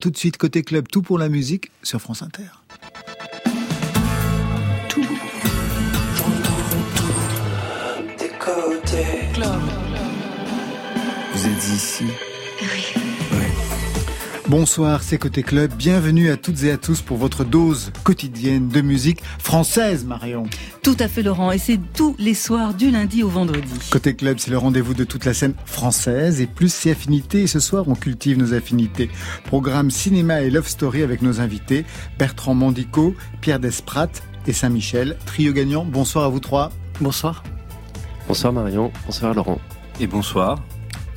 Tout de suite, côté club, tout pour la musique sur France Inter. Tout. Vous êtes ici. Bonsoir, c'est Côté Club. Bienvenue à toutes et à tous pour votre dose quotidienne de musique française, Marion. Tout à fait, Laurent. Et c'est tous les soirs du lundi au vendredi. Côté Club, c'est le rendez-vous de toute la scène française et plus ses affinités. Et ce soir, on cultive nos affinités. Programme cinéma et love story avec nos invités Bertrand Mandico, Pierre Desprat et Saint-Michel. Trio gagnant. Bonsoir à vous trois. Bonsoir. Bonsoir Marion. Bonsoir Laurent. Et bonsoir.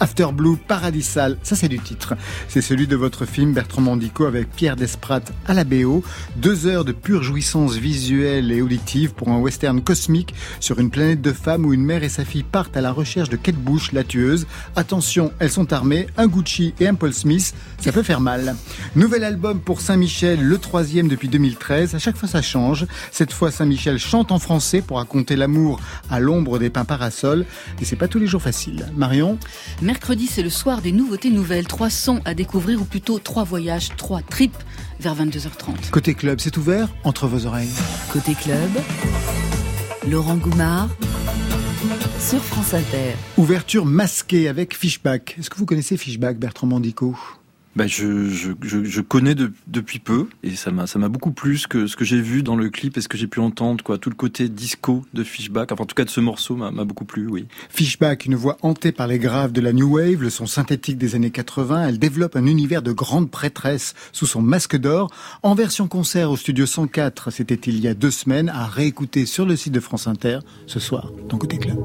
After Blue Paradisal, ça c'est du titre. C'est celui de votre film Bertrand Mandico avec Pierre Desprat à la BO. Deux heures de pure jouissance visuelle et auditive pour un western cosmique sur une planète de femmes où une mère et sa fille partent à la recherche de Kate Bush, la tueuse. Attention, elles sont armées, un Gucci et un Paul Smith, ça peut faire mal. Nouvel album pour Saint-Michel, le troisième depuis 2013. À chaque fois ça change. Cette fois Saint-Michel chante en français pour raconter l'amour à l'ombre des pins parasols. Et c'est pas tous les jours facile. Marion? Mercredi, c'est le soir des nouveautés nouvelles. Trois sons à découvrir ou plutôt trois voyages, trois trips vers 22h30. Côté club, c'est ouvert entre vos oreilles. Côté club, Laurent Goumard sur France Inter. Ouverture masquée avec Fishback. Est-ce que vous connaissez Fishback, Bertrand Mandico bah, je, je, je, connais depuis peu et ça m'a ça m'a beaucoup plus que ce que j'ai vu dans le clip et ce que j'ai pu entendre quoi. Tout le côté disco de Fishback enfin en tout cas de ce morceau m'a beaucoup plu oui. Fishback une voix hantée par les graves de la new wave le son synthétique des années 80 elle développe un univers de grande prêtresse sous son masque d'or. En version concert au studio 104 c'était il y a deux semaines à réécouter sur le site de France Inter ce soir dans côté club.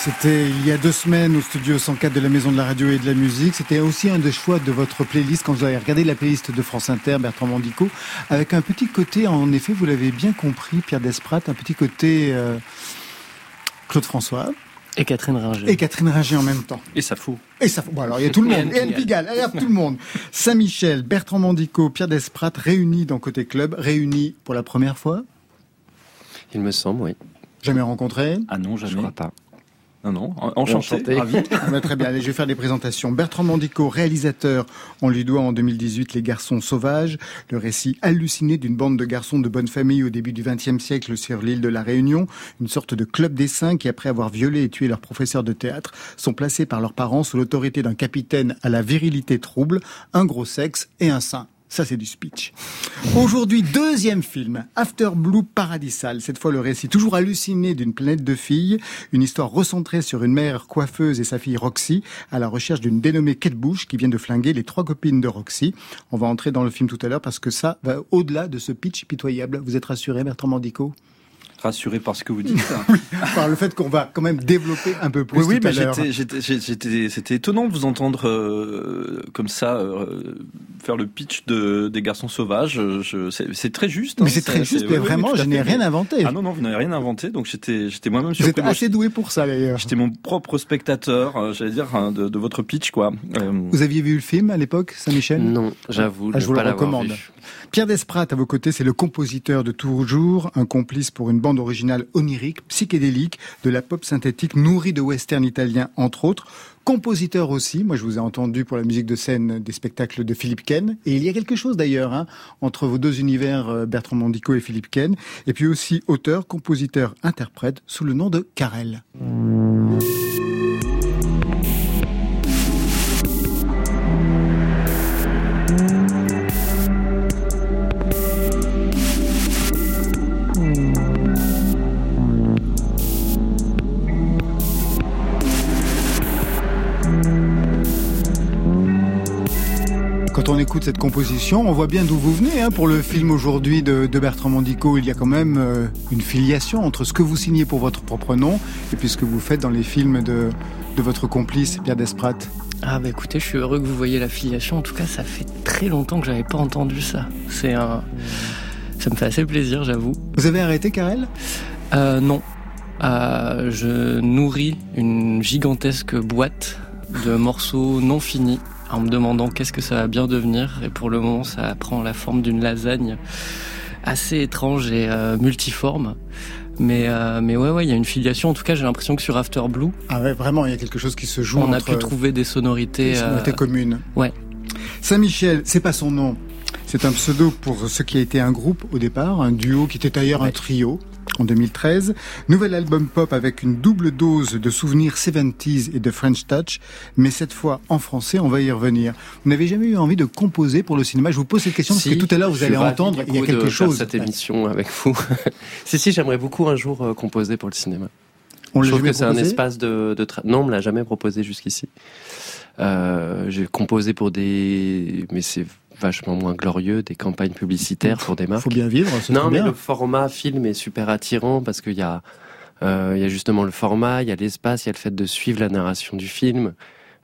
C'était il y a deux semaines au studio 104 de la Maison de la Radio et de la Musique. C'était aussi un des choix de votre playlist quand vous avez regardé la playlist de France Inter, Bertrand Mandico, avec un petit côté, en effet, vous l'avez bien compris, Pierre Desprat, un petit côté euh, Claude François. Et Catherine Ringer. Et Catherine Ringer en même temps. Et ça fout. Et ça fout. Bon, alors il y a tout le monde. Et Anne Pigalle. Allez, tout le monde. Saint-Michel, Bertrand Mandico, Pierre Desprat réunis dans Côté Club, réunis pour la première fois Il me semble, oui. Jamais rencontré Ah non, jamais. Je crois pas. Non, non, enchanté, Enchanté. ravi. Ah très bien, allez, je vais faire des présentations. Bertrand Mandico, réalisateur, on lui doit en 2018 Les Garçons Sauvages, le récit halluciné d'une bande de garçons de bonne famille au début du XXe siècle sur l'île de la Réunion, une sorte de club des saints qui, après avoir violé et tué leur professeur de théâtre, sont placés par leurs parents sous l'autorité d'un capitaine à la virilité trouble, un gros sexe et un saint. Ça, c'est du speech. Aujourd'hui, deuxième film, After Blue Paradisal. Cette fois, le récit toujours halluciné d'une planète de filles. Une histoire recentrée sur une mère coiffeuse et sa fille Roxy à la recherche d'une dénommée Kate Bush qui vient de flinguer les trois copines de Roxy. On va entrer dans le film tout à l'heure parce que ça va au-delà de ce pitch pitoyable. Vous êtes rassuré, Bertrand Mandico Rassuré par ce que vous dites. Par le fait qu'on va quand même développer un peu plus oui, oui, tout à mais j'étais, c'était étonnant de vous entendre euh, comme ça euh, faire le pitch de des garçons sauvages. Je, c'est, très juste. hein, Mais c'est très juste, mais oui, oui, vraiment, je n'ai rien inventé. Ah non, non, vous n'avez rien inventé, donc j'étais, j'étais moi-même Vous êtes assez doué pour ça, d'ailleurs. J'étais mon propre spectateur, euh, j'allais dire, hein, de, de votre pitch, quoi. Euh, Vous aviez vu le film à l'époque, Saint-Michel? Non, j'avoue, Ah, je vous le recommande. vu. Pierre Desprat, à vos côtés, c'est le compositeur de Toujours, un complice pour une bande originale onirique, psychédélique, de la pop synthétique nourrie de western italien, entre autres. Compositeur aussi, moi je vous ai entendu pour la musique de scène des spectacles de Philippe Ken. Et il y a quelque chose d'ailleurs hein, entre vos deux univers, euh, Bertrand Mandico et Philippe Ken. Et puis aussi auteur, compositeur, interprète, sous le nom de Carel. Écoute cette composition, on voit bien d'où vous venez. Hein, pour le film aujourd'hui de, de Bertrand Mandico, il y a quand même euh, une filiation entre ce que vous signez pour votre propre nom et puis ce que vous faites dans les films de, de votre complice, Pierre Desprat. Ah bah écoutez, je suis heureux que vous voyez l'affiliation. En tout cas, ça fait très longtemps que j'avais pas entendu ça. C'est un... Ça me fait assez plaisir, j'avoue. Vous avez arrêté, Karel? Euh, non. Euh, je nourris une gigantesque boîte de morceaux non finis en me demandant qu'est-ce que ça va bien devenir. Et pour le moment, ça prend la forme d'une lasagne assez étrange et euh, multiforme. Mais, euh, mais ouais, ouais, il y a une filiation. En tout cas, j'ai l'impression que sur After Blue, Ah ouais, vraiment, il y a quelque chose qui se joue on a pu trouver des sonorités. des sonorités euh, communes. ouais. Saint-Michel, c'est pas son nom. C'est un pseudo pour ce qui a été un groupe au départ, un duo qui était d'ailleurs un trio en 2013. Nouvel album pop avec une double dose de souvenirs 70s et de French Touch, mais cette fois en français, on va y revenir. Vous n'avez jamais eu envie de composer pour le cinéma? Je vous pose cette question Si, parce que tout à l'heure vous allez entendre, il y a quelque de chose. Faire cette émission avec vous. si, si, j'aimerais beaucoup un jour euh, composer pour le cinéma. On je trouve que c'est un espace de, de tra- Non, on me l'a jamais proposé jusqu'ici. Euh, j'ai composé pour des, mais c'est vachement moins glorieux, des campagnes publicitaires pour des marques. Faut bien vivre, c'est Non, mais bien. le format film est super attirant parce qu'il y a, euh, il y a justement le format, il y a l'espace, il y a le fait de suivre la narration du film.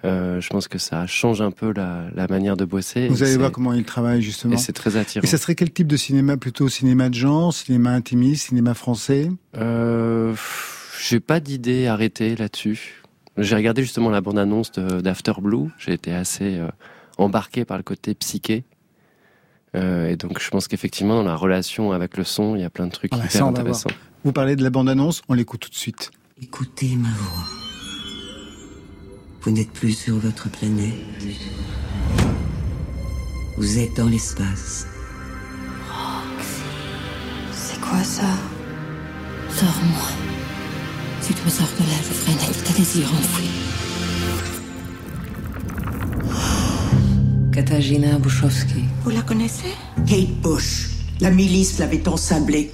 Euh, je pense que ça change un peu la, la manière de bosser. Vous allez voir comment il travaille justement. Et c'est très attirant. Et ça serait quel type de cinéma Plutôt cinéma de genre, cinéma intimiste, cinéma français? Euh, j'ai pas d'idée arrêtée là-dessus. J'ai regardé justement la bande-annonce de- d'After Blue. J'ai été assez euh, embarqué par le côté psyché. Euh, et donc je pense qu'effectivement dans la relation avec le son, il y a plein de trucs Ah bah, hyper ça, intéressants. Vous parlez de la bande-annonce, on l'écoute tout de suite. Écoutez ma voix. Vous n'êtes plus sur votre planète. Vous êtes dans l'espace. C'est quoi ça? Sors-moi. Si tu me sors de là, je ferai naître tes désirs enfouis. Katarzyna Bouchowski. Vous la connaissez? Kate Bush. La milice l'avait ensablée.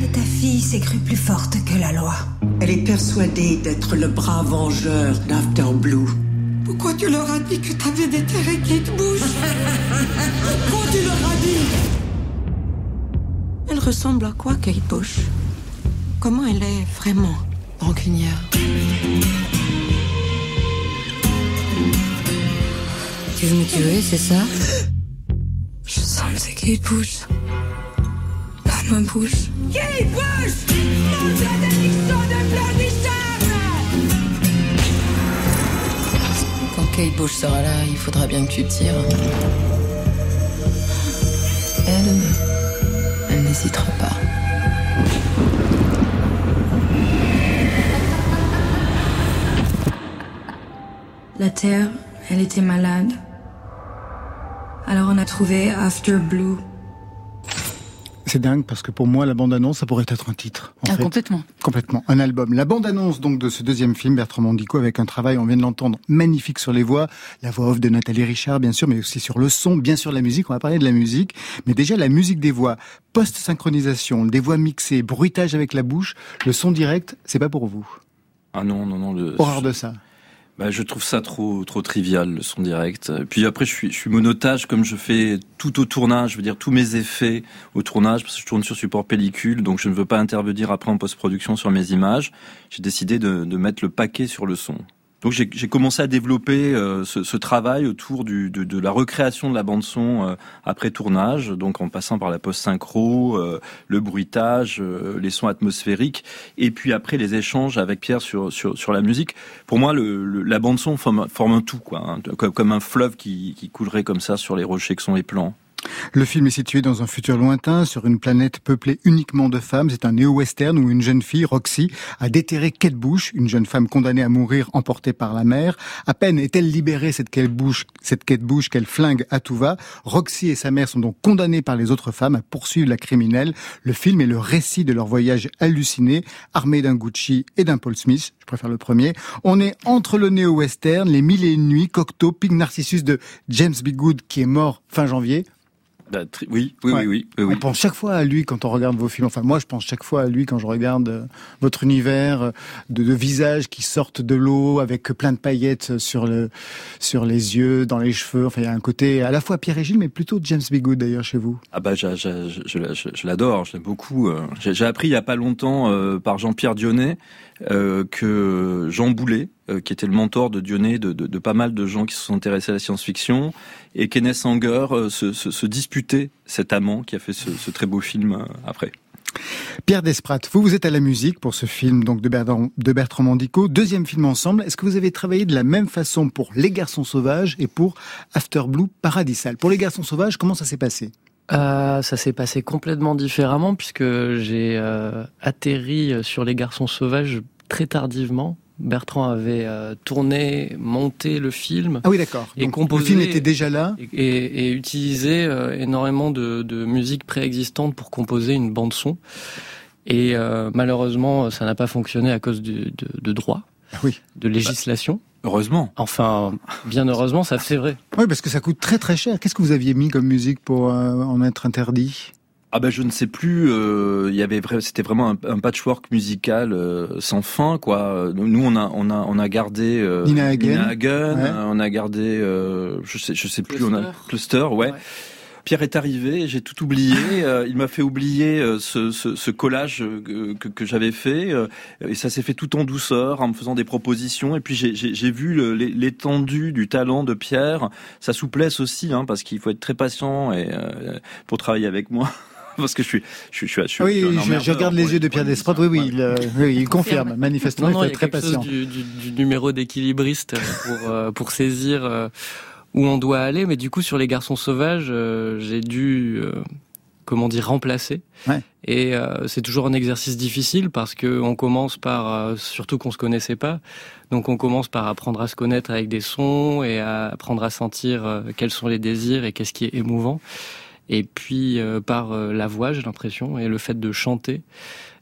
Mais ta fille s'est crue plus forte que la loi. Elle est persuadée d'être le bras vengeur d'After Blue. Pourquoi tu leur as dit que t'avais déterré Kate Bush? Pourquoi tu leur as dit? Elle ressemble à quoi, Kate Bush? Comment elle est vraiment rancunière? Tu veux me tuer, c'est ça Je sens ma bouche. Qui bouge Mange la dédiction de Quand Kate Bush sera là, il faudra bien que tu tires. Elle, elle n'hésitera pas. La Terre, elle était malade. Alors on a trouvé After Blue. C'est dingue parce que pour moi, la bande-annonce, ça pourrait être un titre. En Ah, fait. complètement. Complètement. Un album. La bande-annonce donc de ce deuxième film, Bertrand Mandico, avec un travail, on vient de l'entendre, magnifique sur les voix, la voix off de Nathalie Richard, bien sûr, mais aussi sur le son, bien sûr la musique. On va parler de la musique, mais déjà la musique des voix, post-synchronisation, des voix mixées, bruitage avec la bouche, le son direct, c'est pas pour vous. Ah non, non, non. Le, Horreur de ça. Bah, je trouve ça trop trop trivial le son direct. Puis après, je suis je suis monotage comme je fais tout au tournage. Je veux dire tous mes effets au tournage parce que je tourne sur support pellicule, donc je ne veux pas intervenir après en post-production sur mes images. J'ai décidé de, de mettre le paquet sur le son. Donc j'ai commencé à développer euh, ce, ce travail autour du, de, de la recréation de la bande son euh, après tournage, donc en passant par la post-synchro, euh, le bruitage, euh, les sons atmosphériques, et puis après les échanges avec Pierre sur sur, sur la musique. Pour moi, le, le- la bande son forme, forme un tout, quoi, hein, comme, comme un fleuve qui, qui coulerait comme ça sur les rochers que sont les plans. Le film est situé dans un futur lointain, sur une planète peuplée uniquement de femmes. C'est un néo-western où une jeune fille, Roxy, a déterré Kate Bush, une jeune femme condamnée à mourir emportée par la mer. À peine est-elle libérée, cette Kate Bush, cette Kate Bush qu'elle flingue à tout va. Roxy et sa mère sont donc condamnées par les autres femmes à poursuivre la criminelle. Le film est le récit de leur voyage halluciné, armé d'un Gucci et d'un Paul Smith. Je préfère le premier. On est entre le néo-western, les mille et une nuits, Cocteau, Pig Narcissus de James B. Good qui est mort fin janvier. Bah, tri- oui, oui, Ouais. oui, oui. On pense chaque fois à lui quand on regarde vos films. Enfin, moi, je pense chaque fois à lui quand je regarde euh, votre univers euh, de, de visages qui sortent de l'eau avec plein de paillettes sur le sur les yeux, dans les cheveux. Enfin, il y a un côté à la fois Pierre et Gilles, mais plutôt James B. Good d'ailleurs chez vous. Ah bah je, je, je, je- je- je l'adore, je l'aime beaucoup. euh. J'ai j'ai appris il y a pas longtemps euh, par Jean-Pierre Dionnet euh, que Jean Boulet, euh, qui était le mentor de Dionnet, de, de, de pas mal de gens qui se sont intéressés à la science-fiction, et Kenneth Sanger euh, se, se, se disputait cet amant qui a fait ce, ce très beau film après. Pierre Desprat, vous vous êtes à la musique pour ce film donc de Bertrand, de Bertrand Mandico, deuxième film ensemble. Est-ce que vous avez travaillé de la même façon pour Les Garçons Sauvages et pour After Blue Paradisal? Pour Les Garçons Sauvages, comment ça s'est passé? Euh, ça s'est passé complètement différemment puisque j'ai euh, atterri sur les garçons sauvages très tardivement. Bertrand avait euh, tourné, monté le film Ah oui, d'accord. Et Donc, composé- Le film était déjà là. et, et- et utilisé euh, énormément de, de musique préexistante pour composer une bande son. Et euh, malheureusement, ça n'a pas fonctionné à cause de, de, de droit, Ah oui. de législation. Heureusement. Enfin, bien heureusement, ça c'est vrai. Oui, parce que ça coûte très très cher. Qu'est-ce que vous aviez mis comme musique pour euh, en être interdit? Ah ben je ne sais plus. euh, Il y avait vrai- c'était vraiment un, un patchwork musical euh, sans fin quoi. Nous on a on a on a gardé euh, Nina Hagen. Hagen, Ouais. euh, on a gardé euh, je sais je sais plus on a Cluster. Ouais. Ouais. Pierre est arrivé, j'ai tout oublié. euh, il m'a fait oublier euh, ce, ce, ce collage euh, que, que j'avais fait, euh, et ça s'est fait tout en douceur, en me faisant des propositions. Et puis j'ai- j'ai j'ai vu l'étendue du talent de Pierre, sa souplesse aussi, hein, parce qu'il faut être très patient et euh, pour travailler avec moi. Parce que je suis, je suis, je suis, je suis Oui, un je, je regarde les yeux de Pierre Desprats. Oui, oui, il, euh, oui, il confirme. Manifestement, Non, non, il faut être a très quelque patient. chose du, du, du numéro d'équilibriste pour, euh, pour saisir euh, où on doit aller. Mais du coup, sur les garçons sauvages, euh, j'ai dû, euh, comment dire, remplacer. Ouais. Et euh, c'est toujours un exercice difficile parce que on commence par, euh, surtout qu'on se connaissait pas, donc on commence par apprendre à se connaître avec des sons et à apprendre à sentir euh, quels sont les désirs et qu'est-ce qui est émouvant. Et puis euh, par euh, la voix, j'ai l'impression, et le fait de chanter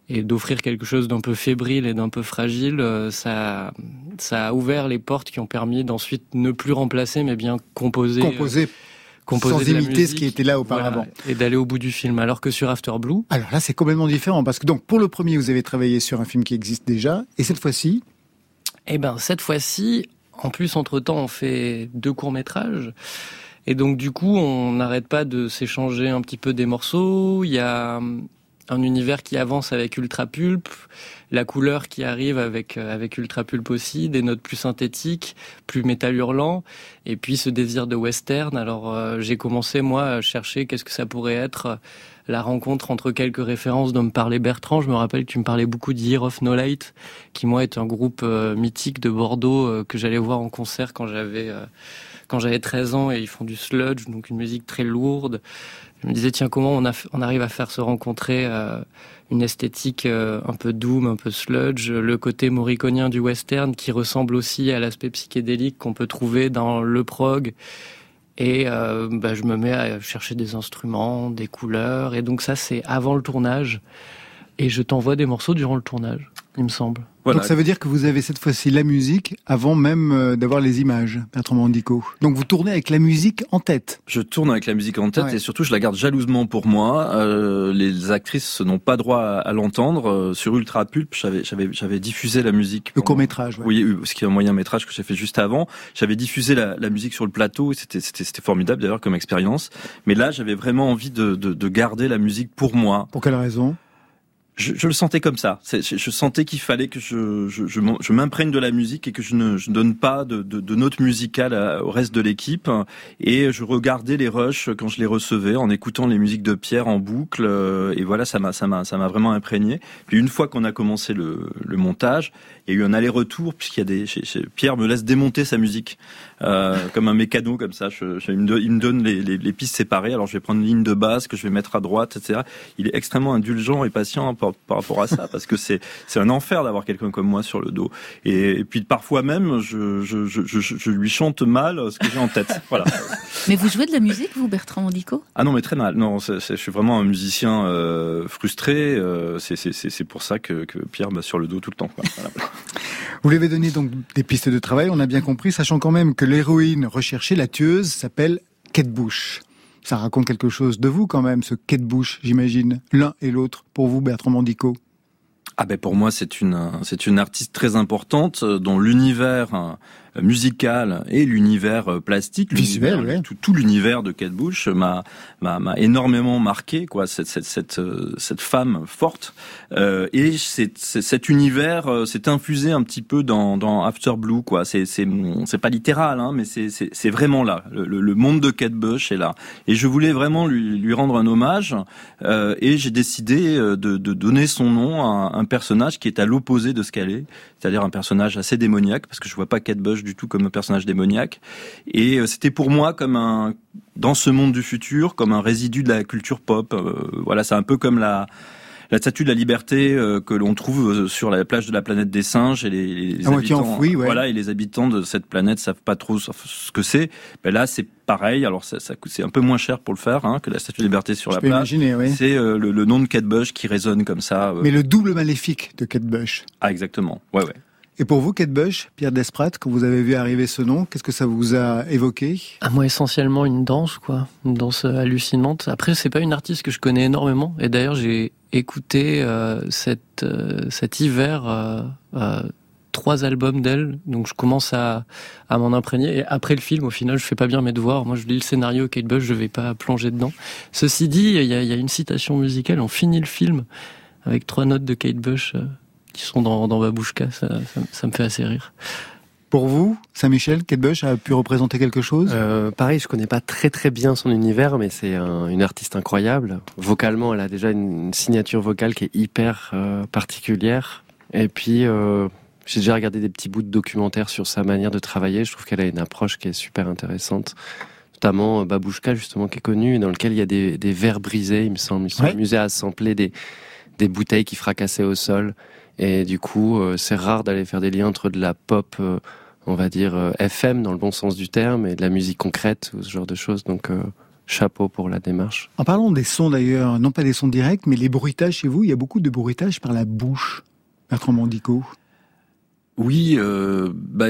et d'offrir quelque chose d'un peu fébrile et d'un peu fragile, euh, ça, ça a ouvert les portes qui ont permis d'ensuite ne plus remplacer, mais bien composer, euh, Composé composer sans de imiter ce qui était là auparavant. voilà, et d'aller au bout du film. Alors que sur After Blue, Alors là, c'est complètement différent parce que donc pour le premier, vous avez travaillé sur un film qui existe déjà, et cette fois-ci, Eh ben cette fois-ci, en plus entre temps, on fait deux courts métrages. Et donc du coup, on n'arrête pas de s'échanger un petit peu des morceaux. Il y a un univers qui avance avec Ultra Pulp, la couleur qui arrive avec euh, avec Ultra Pulp aussi, des notes plus synthétiques, plus métal hurlant, et puis ce désir de western. Alors euh, j'ai commencé moi à chercher qu'est-ce que ça pourrait être la rencontre entre quelques références dont me parlait Bertrand. Je me rappelle que tu me parlais beaucoup d'Year of No Light, qui moi est un groupe euh, mythique de Bordeaux que j'allais voir en concert quand j'avais quand j'avais 13 ans et ils font du sludge, donc une musique très lourde. Je me disais tiens comment on, arrive à faire se rencontrer euh, une esthétique euh, un peu doom, un peu sludge, le côté moriconien du western qui ressemble aussi à l'aspect psychédélique qu'on peut trouver dans le prog. Et euh, bah, je me mets à chercher des instruments, des couleurs, et donc ça c'est avant le tournage. Et je t'envoie des morceaux durant le tournage, il me semble. Donc ça veut dire que vous avez cette fois-ci la musique avant même euh, d'avoir les images, Bertrand Mandico. Donc vous tournez avec la musique en tête. Je tourne avec la musique en tête et surtout je la garde jalousement pour moi. Euh, les actrices n'ont pas droit à, l'entendre. Euh, sur Ultra Pulp, j'avais j'avais j'avais diffusé la musique. Le court métrage. Oui, ce qui est un moyen métrage que j'ai fait juste avant. J'avais diffusé la, la, musique sur le plateau et c'était c'était c'était formidable d'ailleurs comme expérience. Mais là, j'avais vraiment envie de, de de garder la musique pour moi. Pour quelle raison? Je, je, le sentais comme ça. Je, sentais qu'il fallait que je, je, m'imprègne de la musique et que je ne donne pas de, de, de notes musicales au reste de l'équipe. Et je regardais les rushs quand je les recevais en écoutant les musiques de Pierre en boucle. Et voilà, ça m'a ça m'a ça m'a vraiment imprégné. Puis une fois qu'on a commencé le, le montage, il y a eu un aller-retour puisqu'il y a des Pierre me laisse démonter sa musique euh, comme un mécano comme ça. Je, il, me donne les, les, les, pistes séparées. Alors je vais prendre une ligne de basse que je vais mettre à droite, etc. Il est extrêmement indulgent et patient par, par rapport à ça parce que c'est c'est un enfer d'avoir quelqu'un comme moi sur le dos. Et, puis parfois même, je, je, je, je, lui chante mal ce que j'ai en tête. Voilà. Mais vous jouez de la musique, vous, Bertrand Mandico Ah non, mais très mal. Non, je suis vraiment un musicien euh, frustré. Euh, c'est pour ça que, que Pierre m'a sur le dos tout le temps. Voilà. Vous lui avez donné donc des pistes de travail, on a bien compris, sachant quand même que l'héroïne recherchée, la tueuse, s'appelle Kate Bush. Ça raconte quelque chose de vous quand même, ce Kate Bush, j'imagine, l'un et l'autre, pour vous, Bertrand Mandico. Ah ben pour moi c'est une c'est une artiste très importante euh, dont l'univers musical et l'univers euh, plastique, visuel, tout, tout l'univers de Kate Bush m'a m'a énormément marqué quoi cette cette cette euh, cette femme forte. Euh, et c'est cet univers euh, s'est infusé un petit peu dans dans After Blue quoi. C'est c'est c'est pas littéral hein mais c'est c'est c'est vraiment là. Le, le, monde de Kate Bush est là. Et je voulais vraiment lui lui rendre un hommage euh, et j'ai décidé de de donner son nom à un personnage qui est à l'opposé de ce qu'elle est c'est-à-dire un personnage assez démoniaque parce que je vois pas Kate Bush du tout comme un personnage démoniaque. Et euh, c'était pour moi comme un dans ce monde du futur, comme un résidu de la culture pop. Euh, voilà, c'est un peu comme la la statue de la liberté euh, que l'on trouve sur la plage de la planète des singes et les, les habitants, voilà, et les habitants de cette planète savent pas trop ce que c'est. Ben là, c'est pareil. Alors ça, ça c'est un peu moins cher pour le faire hein, que la statue de liberté sur la plage. Oui. C'est le, le, nom de Kate Bush qui résonne comme ça. Mais le double maléfique de Kate Bush. Ah exactement. Ouais ouais. Et pour vous, Kate Bush, Pierre Desprat, quand vous avez vu arriver ce nom, qu'est-ce que ça vous a évoqué? À moi, essentiellement une danse, quoi, une danse hallucinante. Après, c'est pas une artiste que je connais énormément, et d'ailleurs, j'ai écouté euh, euh, cet hiver euh, euh, trois albums d'elle, donc je commence à, à m'en imprégner. Et après le film, au final, je fais pas bien mes devoirs. Moi, je lis le scénario Kate Bush, je vais pas plonger dedans. Ceci dit, il y a, une citation musicale. On finit le film avec trois notes de Kate Bush qui sont dans, dans Babouchka, ça, ça, ça, me fait assez rire. Pour vous, Saint-Michel, Kate Bush a pu représenter quelque chose? Euh, Pareil, je connais pas très très bien son univers, mais c'est un, une artiste incroyable. Vocalement, elle a déjà une signature vocale qui est hyper euh, particulière. Et puis, euh, j'ai déjà regardé des petits bouts de documentaires sur sa manière de travailler. Je trouve qu'elle a une approche qui est super intéressante. Notamment euh, Babouchka, justement, qui est connu, dans lequel il y a des, des verres brisés, il me semble. Ils sont ouais. amusés à assembler des, des bouteilles qui fracassaient au sol. Et du coup, euh, c'est rare d'aller faire des liens entre de la pop, euh, on va dire euh, FM dans le bon sens du terme, et de la musique concrète ou ce genre de choses. Donc chapeau pour la démarche. En parlant des sons d'ailleurs, non pas des sons directs, mais les bruitages chez vous, il y a beaucoup de bruitages par la bouche, Bertrand Mandico. Oui, euh, bah,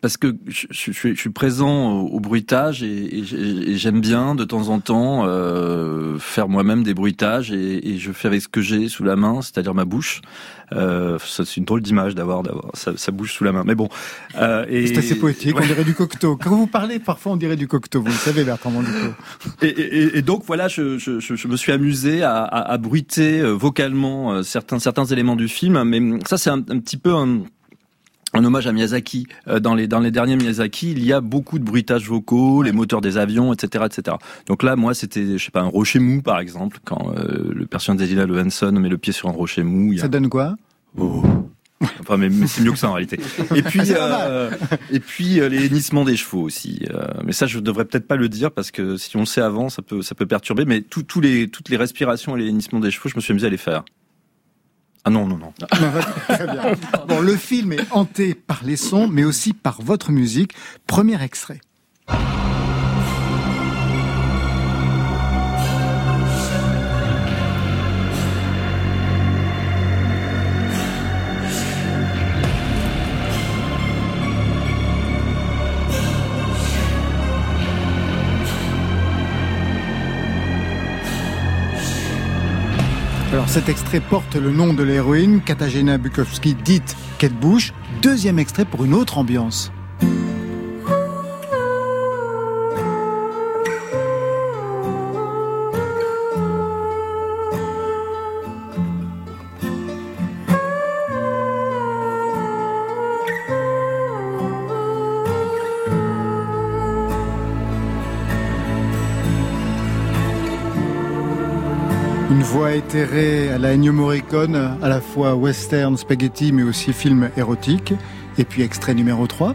parce que je, je, je, suis présent au, bruitage et, et j'aime bien de temps en temps euh, faire moi-même des bruitages et, et, je fais avec ce que j'ai sous la main, c'est-à-dire ma bouche. Euh, c'est une drôle d'image d'avoir d'avoir sa, bouche sous la main, mais bon. Euh, c'est assez poétique. On dirait du cocteau. Quand vous parlez, parfois on dirait du cocteau. Vous le savez, Bertrand Mandico. Et, et, donc voilà, je, je, je, me suis amusé à, à, à bruiter euh, vocalement euh, certains certains éléments du film, mais ça c'est un, un petit peu un un hommage à Miyazaki. Euh, dans les dans les derniers Miyazaki, il y a beaucoup de bruitages vocaux, les moteurs des avions, etc., etc. Donc là, moi, c'était, je sais pas, un rocher mou, par exemple, quand euh, le personnage d'Edina Levenson met le pied sur un rocher mou. Ça donne quoi? Oh. Enfin, mais, c'est mieux que ça en réalité. Et puis, euh, et puis les hennissements des chevaux aussi. mais ça, je devrais peut-être pas le dire parce que si on le sait avant, ça peut, ça peut perturber. Mais tous les, toutes les respirations et les hennissements des chevaux, je me suis amusé à les faire. Ah non, non, non. Très bien. Bon, le film est hanté par les sons, mais aussi par votre musique. Premier extrait. Cet extrait porte le nom de l'héroïne, Katarzyna Bukowski, dite Kate Bush. Deuxième extrait pour une autre ambiance. À la Ennio Morricone, à la fois western, spaghetti, mais aussi film érotique. Et puis extrait numéro 3.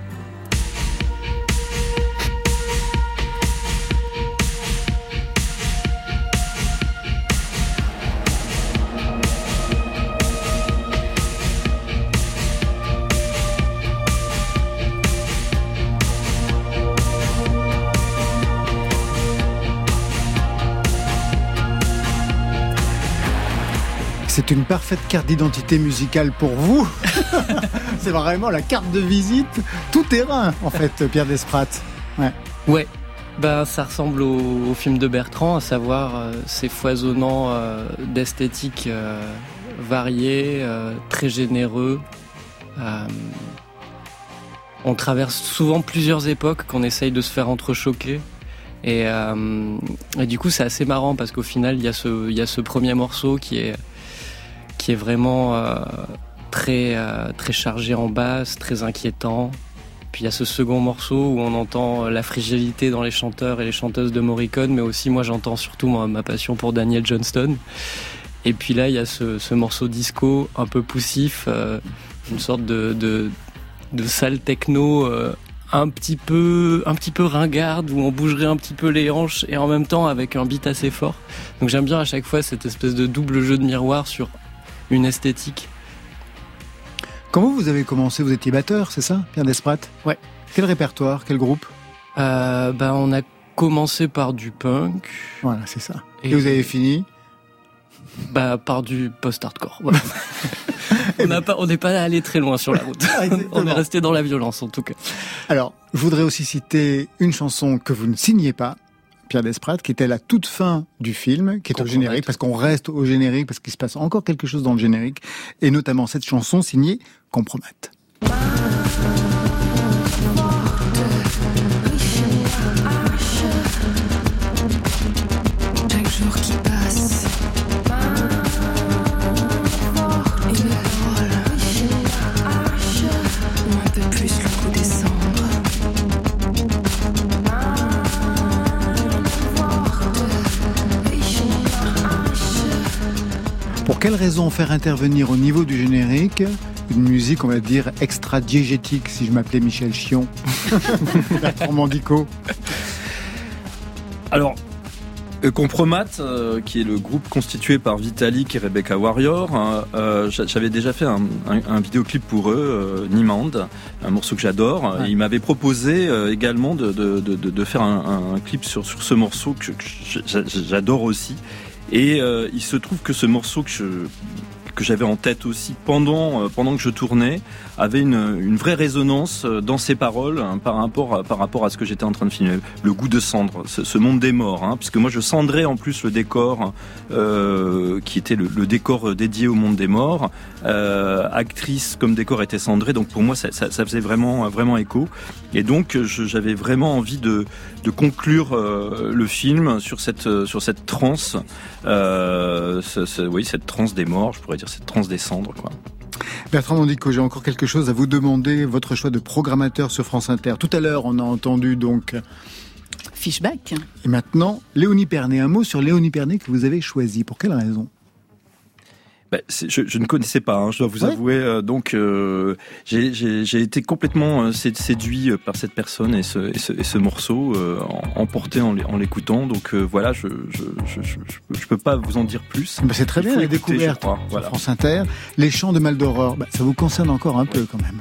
Une parfaite carte d'identité musicale pour vous. c'est vraiment la carte de visite tout terrain, en fait, Pierre Desprats. Ouais. Ouais. Ben, ça ressemble au, film de Bertrand, à savoir euh, ces foisonnants euh, d'esthétique euh, variés, très généreux. on traverse souvent plusieurs époques qu'on essaye de se faire entrechoquer. Et, du coup, c'est assez marrant parce qu'au final, il y a ce premier morceau qui est qui est vraiment euh, très, euh, très chargé en basse, très inquiétant. Puis il y a ce second morceau où on entend euh, la fragilité dans les chanteurs et les chanteuses de Morricone, mais aussi moi j'entends surtout ma passion pour Daniel Johnston. Et puis là il y a ce, morceau disco un peu poussif, une sorte de, de, de salle techno un petit peu un petit peu ringarde où on bougerait un petit peu les hanches et en même temps avec un beat assez fort. Donc j'aime bien à chaque fois cette espèce de double jeu de miroir sur une esthétique. Comment vous avez commencé? Vous étiez batteur, c'est ça, Pierre Desprat Ouais. Quel répertoire? Quel groupe? Euh, bah, On a commencé par du punk. Voilà, c'est ça. Et, vous avez fini? Bah, par du post-hardcore. on n'est pas allé très loin sur la route. Ah, on est resté dans la violence en tout cas. Alors, je voudrais aussi citer une chanson que vous ne signez pas, Pierre Desprat, qui était la toute fin du film, qui est au générique, parce qu'on reste au générique, parce qu'il se passe encore quelque chose dans le générique, et notamment cette chanson signée Compromate. Quelle raison faire intervenir au niveau du générique une musique, on va dire, extra-diégétique, si je m'appelais Michel Chion Mandico Alors, euh, Compromat, euh, qui est le groupe constitué par Vitalik et Rebecca Warrior, hein, euh, j'avais déjà fait un, vidéoclip pour eux, Niemand, un morceau que j'adore. Il m'avait proposé également de, faire un, clip sur, sur ce morceau que j'adore aussi. Et euh, il se trouve que ce morceau que que j'avais en tête aussi pendant, pendant que je tournais avait une, une vraie résonance dans ses paroles hein, par, rapport par rapport à ce que j'étais en train de filmer. Le goût de cendre, ce, monde des morts, hein, puisque moi je cendrais en plus le décor qui était le, le, décor dédié au monde des morts. actrice comme décor était cendré, donc pour moi ça, ça, ça faisait vraiment, vraiment écho. Et donc j'avais vraiment envie de, de conclure le film sur cette, sur cette transe, euh, oui, cette transe des morts, je pourrais dire cette transe des cendres, quoi. Bertrand Mandico, j'ai encore quelque chose à vous demander, votre choix de programmateur sur France Inter. Tout à l'heure, on a entendu donc Fishback. Et maintenant, Léonie Pernet. Un mot sur Léonie Pernet que vous avez choisi. Pour quelle raison? Bah, je, je, ne connaissais pas, hein, je dois vous avouer. Euh, donc, euh, j'ai été complètement euh, séduit par cette personne et ce, et ce, et ce morceau, emporté en, en l'écoutant. Donc voilà, je, je, peux pas vous en dire plus. Bah, c'est très bien la découverte. Voilà. France Inter, les chants de Maldoror. Bah, ça vous concerne encore un peu quand même.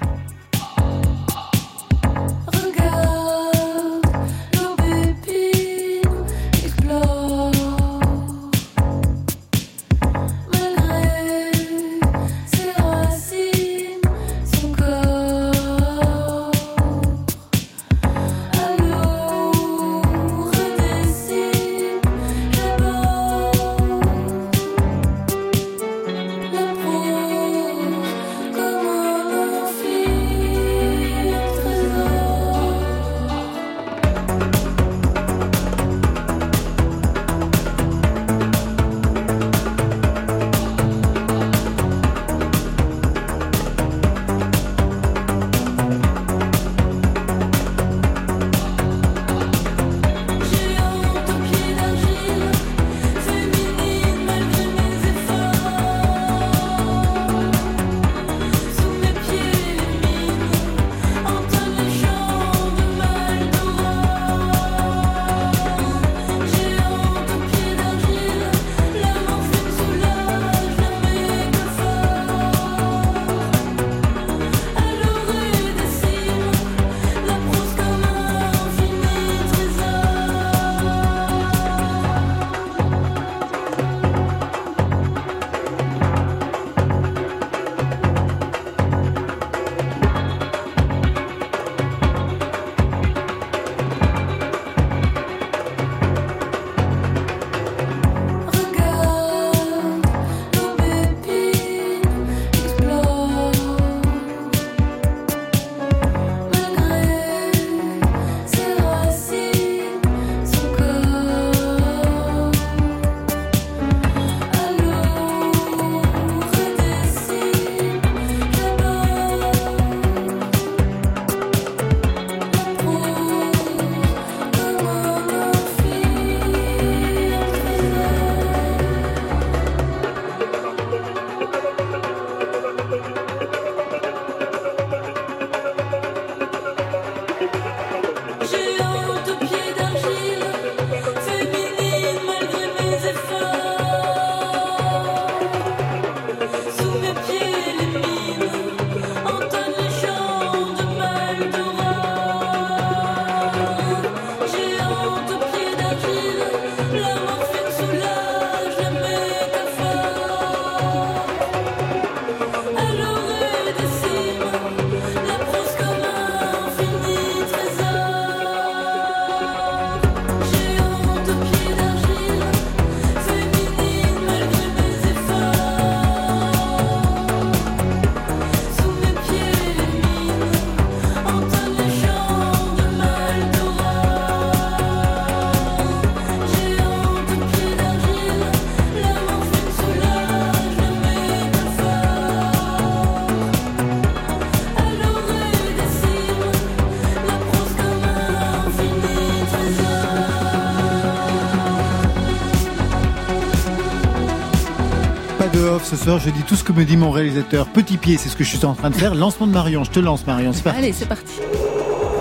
Ce soir, je dis tout ce que me dit mon réalisateur. Petit pied, c'est ce que je suis en train de faire. Lancement de Marion, je te lance Marion, c'est Allez, c'est parti.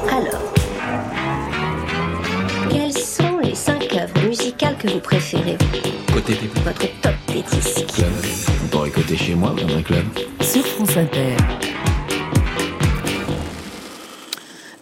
Alors, quelles sont les cinq œuvres musicales que vous préférez? Côté Votre top des disques. Vous pourrez côté chez moi dans un club? Sur France Inter.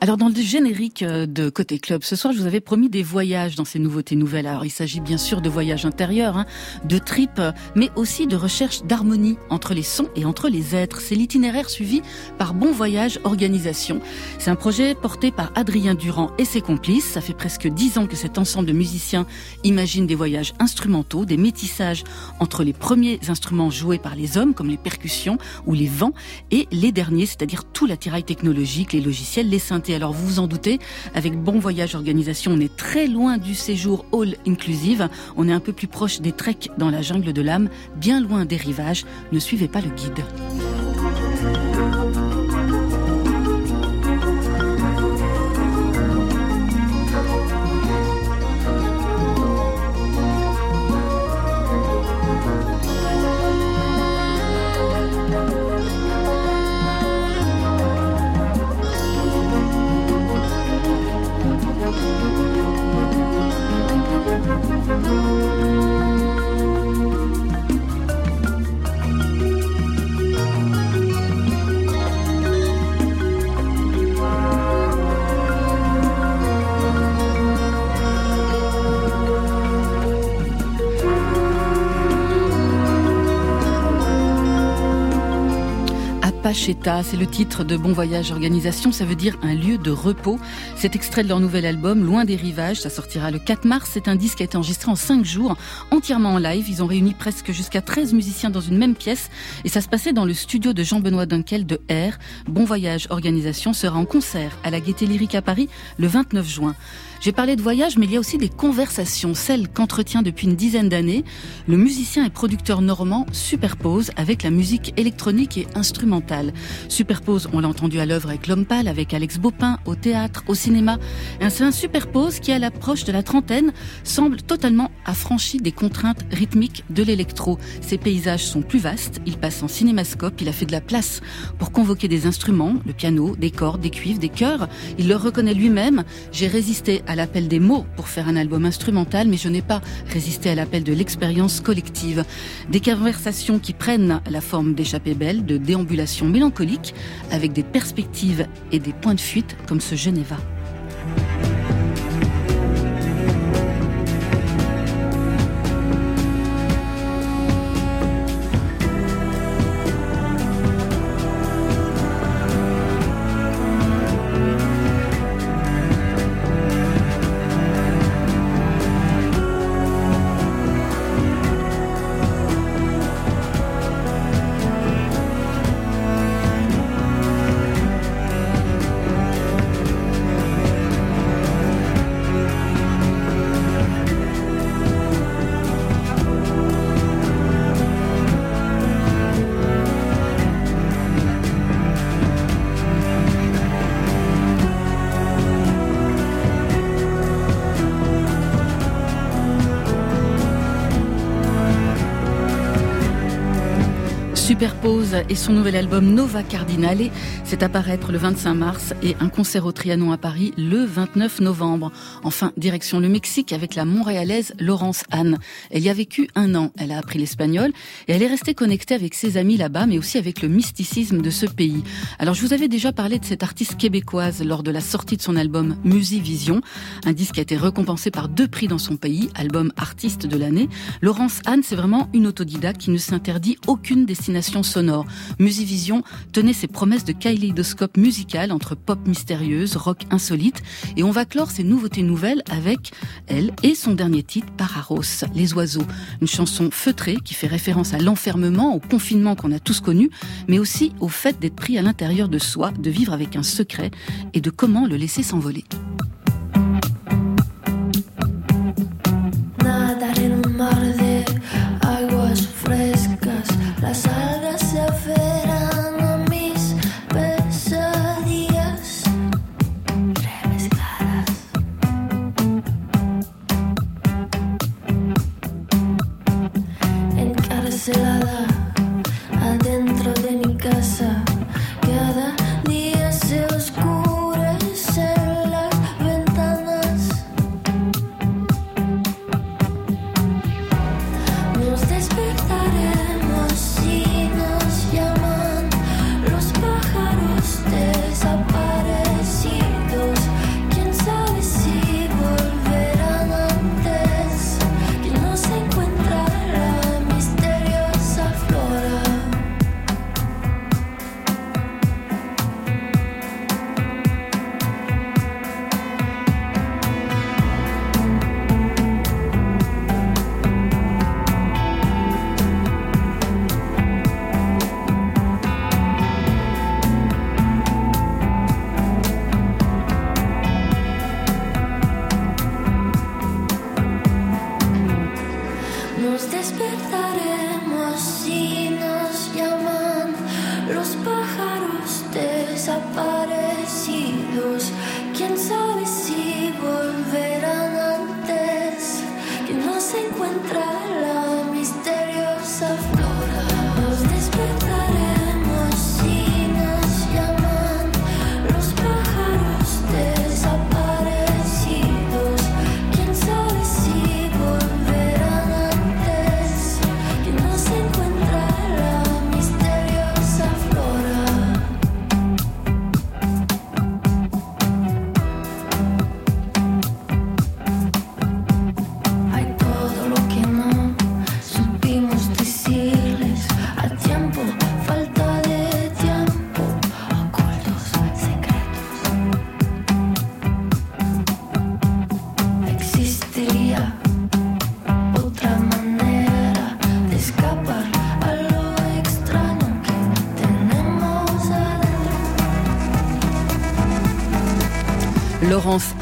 Alors dans le générique euh, de Côté Club, ce soir, je vous avais promis des voyages dans ces nouveautés nouvelles. Alors il s'agit bien sûr de voyages intérieurs, hein, de tripes, mais aussi de recherche d'harmonie entre les sons et entre les êtres. C'est l'itinéraire suivi par Bon Voyage Organisation. C'est un projet porté par Adrien Durand et ses complices. Ça fait presque dix ans que cet ensemble de musiciens imagine des voyages instrumentaux, des métissages entre les premiers instruments joués par les hommes, comme les percussions ou les vents, et les derniers, c'est-à-dire tout l'attirail technologique, les logiciels, les synthés alors vous vous en doutez, avec Bon Voyage Organisation, on est très loin du séjour all inclusive. On est un peu plus proche des treks dans la jungle de l'âme, bien loin des rivages. Ne suivez pas le guide. C'est le titre de Bon Voyage Organisation, ça veut dire un lieu de repos. C'est extrait de leur nouvel album, Loin des rivages, ça sortira le 4 mars. C'est un disque qui a été enregistré en 5 jours, entièrement en live. Ils ont réuni presque jusqu'à 13 musiciens dans une même pièce et ça se passait dans le studio de Jean-Benoît Dunkel de R. Bon Voyage Organisation sera en concert à la Gaîté Lyrique à Paris le 29 juin. J'ai parlé de voyage, mais il y a aussi des conversations, celles qu'entretient depuis une dizaine d'années le musicien et producteur normand Superpose avec la musique électronique et instrumentale. Superpose, on l'a entendu à l'œuvre avec L'Homme Pâle, avec Alex Bopin, au théâtre, au cinéma. C'est un Superpose qui, à l'approche de la trentaine, semble totalement affranchi des contraintes rythmiques de l'électro. Ses paysages sont plus vastes, il passe en cinémascope, il a fait de la place pour convoquer des instruments, le piano, des cordes, des cuivres, des chœurs. Il le reconnaît lui-même. J'ai résisté à l'appel des mots pour faire un album instrumental, mais je n'ai pas résisté à l'appel de l'expérience collective. Des conversations qui prennent la forme d'échappées belles, de déambulations mélancoliques, avec des perspectives et des points de fuite comme ce Geneva. Superpose et son nouvel album Nova Cardinale. C'est à paraître le 25 mars et un concert au Trianon à Paris le 29 novembre. Enfin, direction le Mexique avec la montréalaise Laurence Anne. Elle y a vécu un an. Elle a appris l'espagnol et elle est restée connectée avec ses amis là-bas, mais aussi avec le mysticisme de ce pays. Alors, je vous avais déjà parlé de cette artiste québécoise lors de la sortie de son album Musivision, un disque qui a été récompensé par deux prix dans son pays, album artiste de l'année. Laurence Anne, c'est vraiment une autodidacte qui ne s'interdit aucune destination sonore. Musivision tenait ses promesses de kaléidoscope musical entre pop mystérieuse, rock insolite, et on va clore ses nouveautés nouvelles avec elle et son dernier titre, Pararos, Les oiseaux. Une chanson feutrée qui fait référence à l'enfermement, au confinement qu'on a tous connu, mais aussi au fait d'être pris à l'intérieur de soi, de vivre avec un secret et de comment le laisser s'envoler.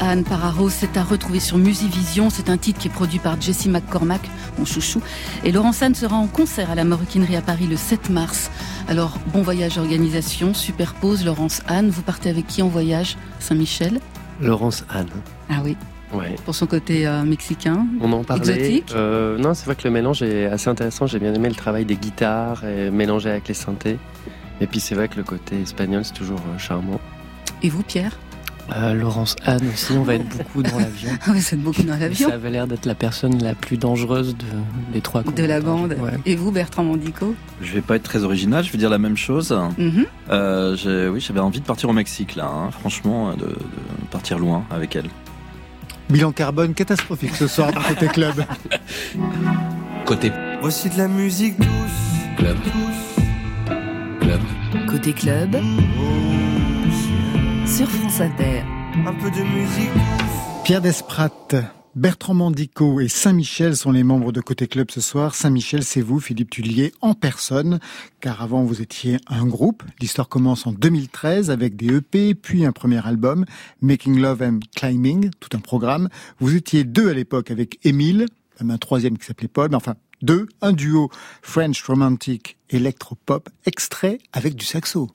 Anne Pararo, c'est à retrouver sur Musivision. C'est un titre qui est produit par Jesse McCormack, mon chouchou. Et Laurence Anne sera en concert à la Maroquinerie à Paris le 7 mars. Alors, bon voyage organisation, superpose Laurence Anne. Vous partez avec qui en voyage? Saint-Michel? Laurence Anne. Ah oui, Ouais. pour son côté euh, mexicain. On en parlait. Exotique Euh, non, c'est vrai que le mélange est assez intéressant. J'ai bien aimé le travail des guitares et mélangé avec les synthés. Et puis c'est vrai que le côté espagnol, c'est toujours euh, charmant. Et vous, Pierre? Euh, Laurence Anne aussi, on va être beaucoup dans l'avion. Oui, c'est beaucoup dans l'avion. Ça avait l'air d'être la personne la plus dangereuse de, des trois De la bande. Ouais. Et vous, Bertrand Mandico Je vais pas être très original, je vais dire la même chose. Mhm. Euh, j'ai- oui, j'avais envie de partir au Mexique là, hein, franchement, de, de partir loin avec elle. Bilan carbone catastrophique ce soir dans Côté Club. Côté Voici de la musique douce. club. Club. Côté club, sur France Inter. Un peu de musique douce. Pierre Desprat, Bertrand Mandico et Saint-Michel sont les membres de Côté Club ce soir. Saint-Michel, c'est vous, Philippe Tullier, en personne, car avant vous étiez un groupe. L'histoire commence en 2013 avec des EP, puis un premier album, Making Love and Climbing, tout un programme. Vous étiez deux à l'époque avec Émile, même un troisième qui s'appelait Paul, mais enfin deux, un duo French Romantic Electro-Pop, extrait avec du saxo.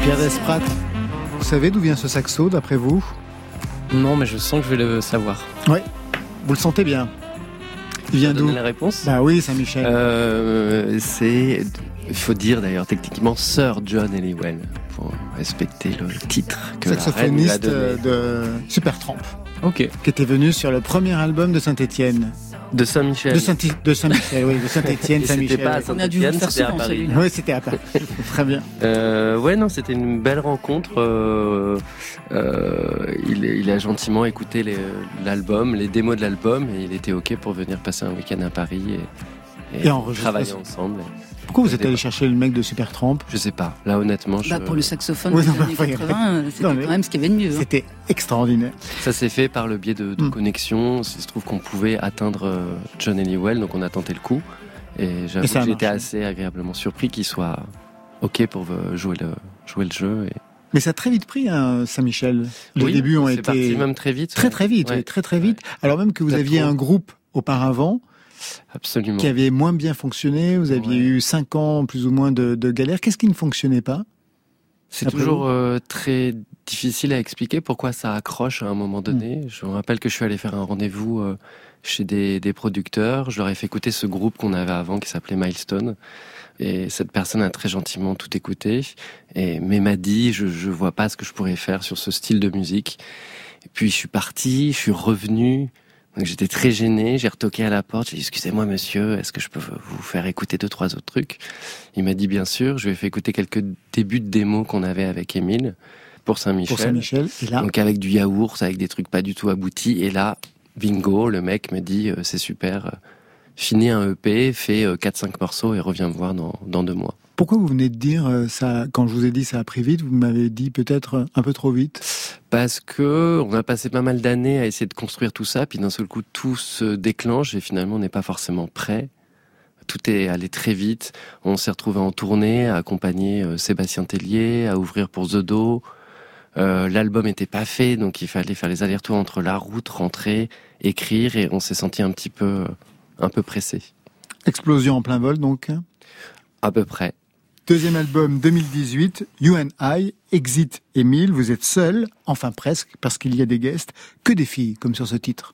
Pierre savez d'où vient ce saxo d'après vous Non, mais je sens que je vais le savoir. Oui, vous le sentez bien. Il vient d'où la réponse Bah oui, Saint-Michel. Euh, c'est, il faut dire d'ailleurs techniquement Sir John Eliwell pour respecter le titre que la reine lui a saxophoniste donné. de Supertramp, Ok. qui était venu sur le premier album de Saint-Étienne. De Saint-Michel. De Saint de Saint-Michel, oui, de Saint-Étienne, Et c'était Saint-Michel. pas à On a dû Saint-Étienne, faire c'était à souvent, celui-là. Oui, c'était à Paris. Très bien. Euh, ouais, non, c'était une belle rencontre. Euh, euh, il, il a gentiment écouté les- l'album, les démos de l'album, et il était ok pour venir passer un week-end à Paris et, Et travailler ensemble. Pourquoi vous êtes allé chercher le mec de Supertramp Je sais pas. Là, honnêtement, je... Bah, pour le saxophone Oui, des non, mais années enfin, 80, c'était quand même ce qu'il y avait de mieux. hein. C'était extraordinaire. ça s'est fait par le biais de, de Mm. connexions. Il se trouve qu'on pouvait atteindre euh, John Eliwell, donc on a tenté le coup. Et j'avoue que j'étais assez agréablement surpris qu'il soit ok pour euh, jouer le, jouer le jeu. Et... Mais ça a très vite pris, hein, Saint-Michel. Les Oui, débuts ont été parti même très vite. très ouais. très vite, Ouais, très très vite. Alors même que vous aviez trop. un groupe auparavant Absolument. qui avait moins bien fonctionné, vous aviez Ouais. eu cinq ans plus ou moins de, de galères. Qu'est-ce qui ne fonctionnait pas C'est toujours euh, très difficile à expliquer pourquoi ça accroche à un moment donné. Je me rappelle que je suis allé faire un rendez-vous euh, chez des, des producteurs. Je leur ai fait écouter ce groupe qu'on avait avant qui s'appelait Milestone. Et cette personne a très gentiment tout écouté. Et, mais m'a dit, je, je vois pas ce que je pourrais faire sur ce style de musique. Et puis je suis parti, je suis revenu. Donc j'étais très gêné, j'ai retoqué à la porte, j'ai dit excusez-moi monsieur, est-ce que je peux vous faire écouter deux trois autres trucs? Il m'a dit bien sûr, je lui ai fait écouter quelques débuts de démos qu'on avait avec Émile pour Saint-Michel. pour Saint-Michel Et là, Donc avec du yaourt, avec des trucs pas du tout aboutis. Et là, bingo, le mec me dit euh, c'est super, euh, finis un EP, fais euh, 4-5 morceaux et reviens me voir dans, dans deux mois. Pourquoi vous venez de dire euh, ça Quand je vous ai dit ça a pris vite, vous m'avez dit peut-être euh, un peu trop vite? parce que on a passé pas mal d'années à essayer de construire tout ça, puis d'un seul coup tout se déclenche et finalement on n'est pas forcément prêt. Tout est allé très vite. On s'est retrouvé en tournée, à accompagner euh, Sébastien Tellier, à ouvrir pour The Do. Euh, L'album n'était pas fait, donc il fallait faire les allers-retours entre la route, rentrer, écrire, et on s'est senti un petit peu, un peu pressé. Explosion en plein vol, donc? À peu près. Deuxième album 2018, You and I, Exit Emile, vous êtes seul, enfin presque, parce qu'il y a des guests, que des filles, comme sur ce titre.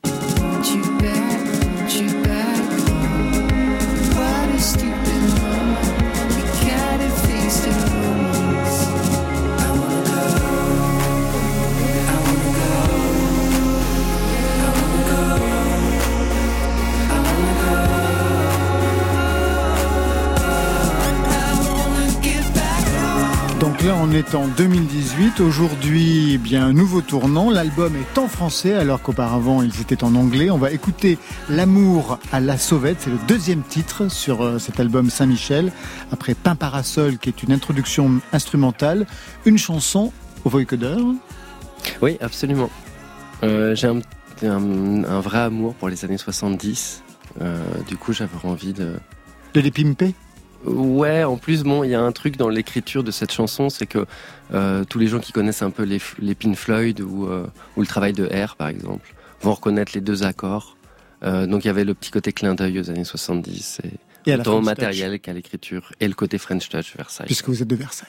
Là, on est en 2018. Aujourd'hui, eh bien, un nouveau tournant. L'album est en français, alors qu'auparavant, ils étaient en anglais. On va écouter L'amour à la sauvette. C'est le deuxième titre sur euh, cet album Saint-Michel. Après Pain Parasol, qui est une introduction instrumentale. Une chanson au vocodeur. Oui, absolument. Euh, J'ai un, un- un vrai amour pour les années 70. Euh, du coup, j'avais envie de. De les pimper? Ouais, en plus, bon, il y a un truc dans l'écriture de cette chanson, c'est que euh, tous les gens qui connaissent un peu les, les Pink Floyd ou, euh, ou le travail de R, par exemple, vont reconnaître les deux accords. Euh, donc il y avait le petit côté clin d'œil aux années 70, et, autant au matériel qu'à l'écriture, et le côté French Touch Versailles. puisque vous êtes de Versailles.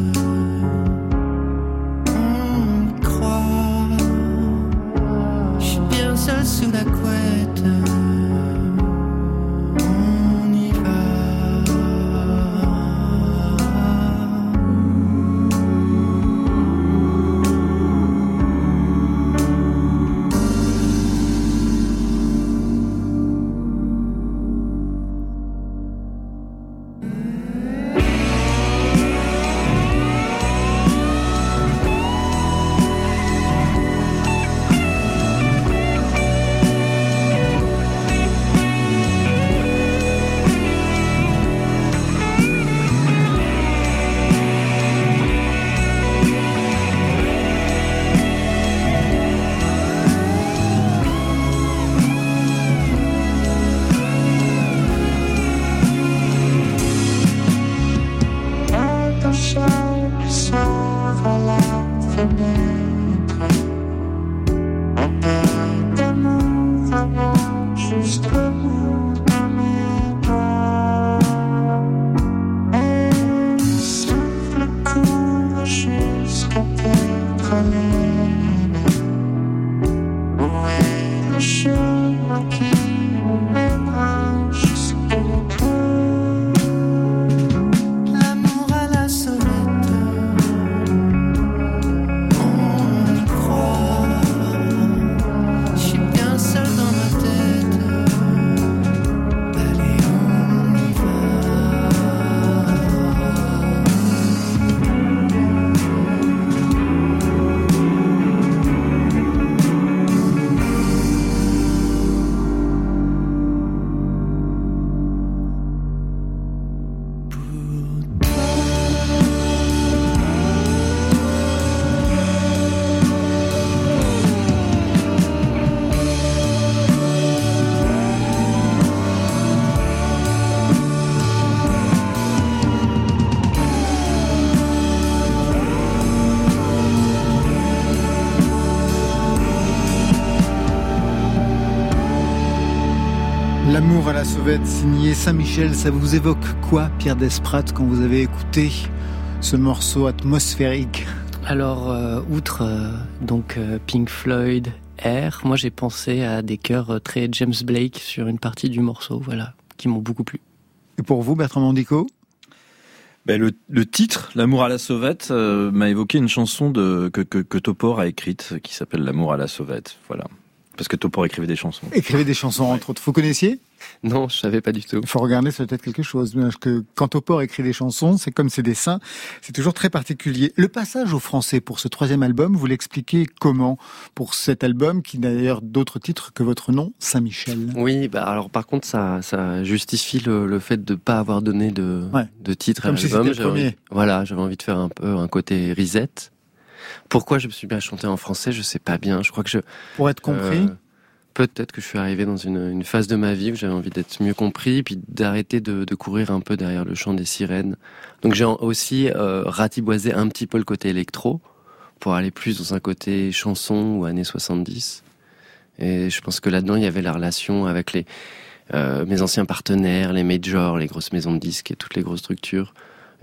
L'amour à la sauvette, signé Saint-Michel, ça vous évoque quoi, Pierre Desprat, quand vous avez écouté ce morceau atmosphérique Alors, euh, outre euh, donc euh, Pink Floyd, Air, moi j'ai pensé à des chœurs euh, très James Blake sur une partie du morceau, voilà, qui m'ont beaucoup plu. Et pour vous, Bertrand Mandico Ben, le, le titre, L'amour à la sauvette, euh, m'a évoqué une chanson de, que, que, que Topor a écrite qui s'appelle L'amour à la sauvette. Voilà. Parce que Topor écrivait des chansons. Écrivez des chansons, entre autres. Vous connaissiez? Non, je savais pas du tout. Il faut regarder, c'est peut-être quelque chose. Parce que quand Topor écrit des chansons, c'est comme ses dessins, c'est toujours très particulier. Le passage au français pour ce troisième album, vous l'expliquez comment? Pour cet album, qui n'a d'ailleurs d'autres titres que votre nom, Saint-Michel. Oui, bah alors par contre, ça, ça justifie le, le fait de pas avoir donné de, Ouais. de titre Comme à si l'album. envie- Voilà, j'avais envie de faire un peu un côté risette. Pourquoi je me suis bien chanté en français, je sais pas bien. Je crois que je Pour être compris, Euh, Peut-être que je suis arrivé dans une, une phase de ma vie où j'avais envie d'être mieux compris, puis d'arrêter de, de courir un peu derrière le chant des sirènes. Donc j'ai aussi euh, ratiboisé un petit peu le côté électro pour aller plus dans un côté chanson ou années 70. Et je pense que là-dedans, il y avait la relation avec les euh, mes anciens partenaires, les majors, les grosses maisons de disques et toutes les grosses structures.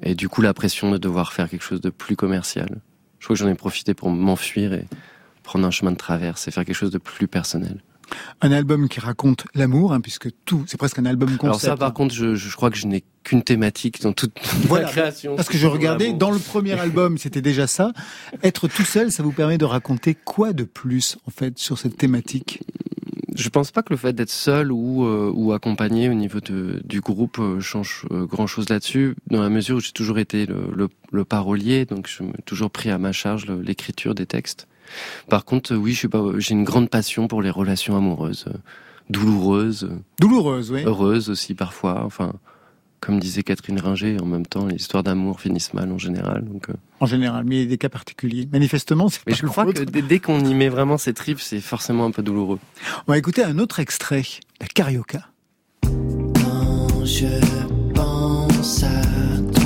Et du coup, la pression de devoir faire quelque chose de plus commercial. Je crois que j'en ai profité pour m'enfuir et prendre un chemin de traverse et faire quelque chose de plus personnel. Un album qui raconte l'amour, hein, puisque tout, c'est presque un album concept. Alors ça, par contre, je, je crois que je n'ai qu'une thématique dans toute Voilà, ma création. Parce que je regardais, dans le premier album, c'était déjà ça. Être tout seul, ça vous permet de raconter quoi de plus, en fait, sur cette thématique? Je pense pas que le fait d'être seul ou, euh, ou accompagné au niveau de, du groupe euh, change euh, grand chose là-dessus, dans la mesure où j'ai toujours été le, le, le parolier, donc je me toujours pris à ma charge l'écriture des textes. Par contre, oui, je suis pas, j'ai une grande passion pour les relations amoureuses, douloureuses, euh, Douloureuse, oui. heureuses aussi parfois. Enfin, comme disait Catherine Ringer, en même temps, les histoires d'amour finissent mal en général. Donc, euh, En général, mais il y a des cas particuliers. Manifestement, c'est Mais pas je crois que dès, dès qu'on y met vraiment ses tripes, c'est forcément un peu douloureux. On va écouter un autre extrait, la carioca. Quand je pense à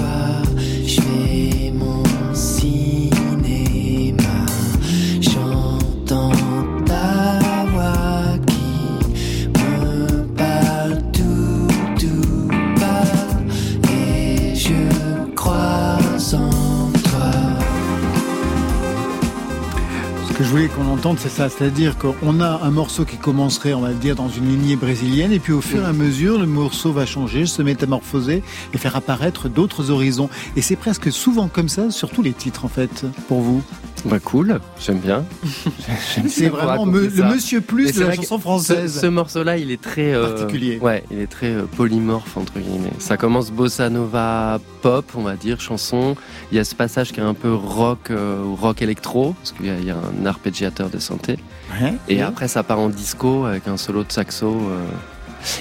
que je voulais qu'on entende, c'est ça. C'est-à-dire qu'on a un morceau qui commencerait, on va le dire, dans une lignée brésilienne, et puis au fur et à mesure, le morceau va changer, se métamorphoser et faire apparaître d'autres horizons. Et c'est presque souvent comme ça sur tous les titres, en fait, pour vous. Bah cool, j'aime bien. C'est vraiment me- le monsieur plus de la chanson française. Ce, ce morceau-là, il est très euh, Particulier. Ouais, il est très euh, polymorphe entre guillemets. Ça commence bossa nova pop, on va dire chanson. Il y a ce passage qui est un peu rock euh, ou rock électro parce qu'il y, a- il y a un arpégiateur de santé. Ouais. Et après, ça part en disco avec un solo de saxo. euh.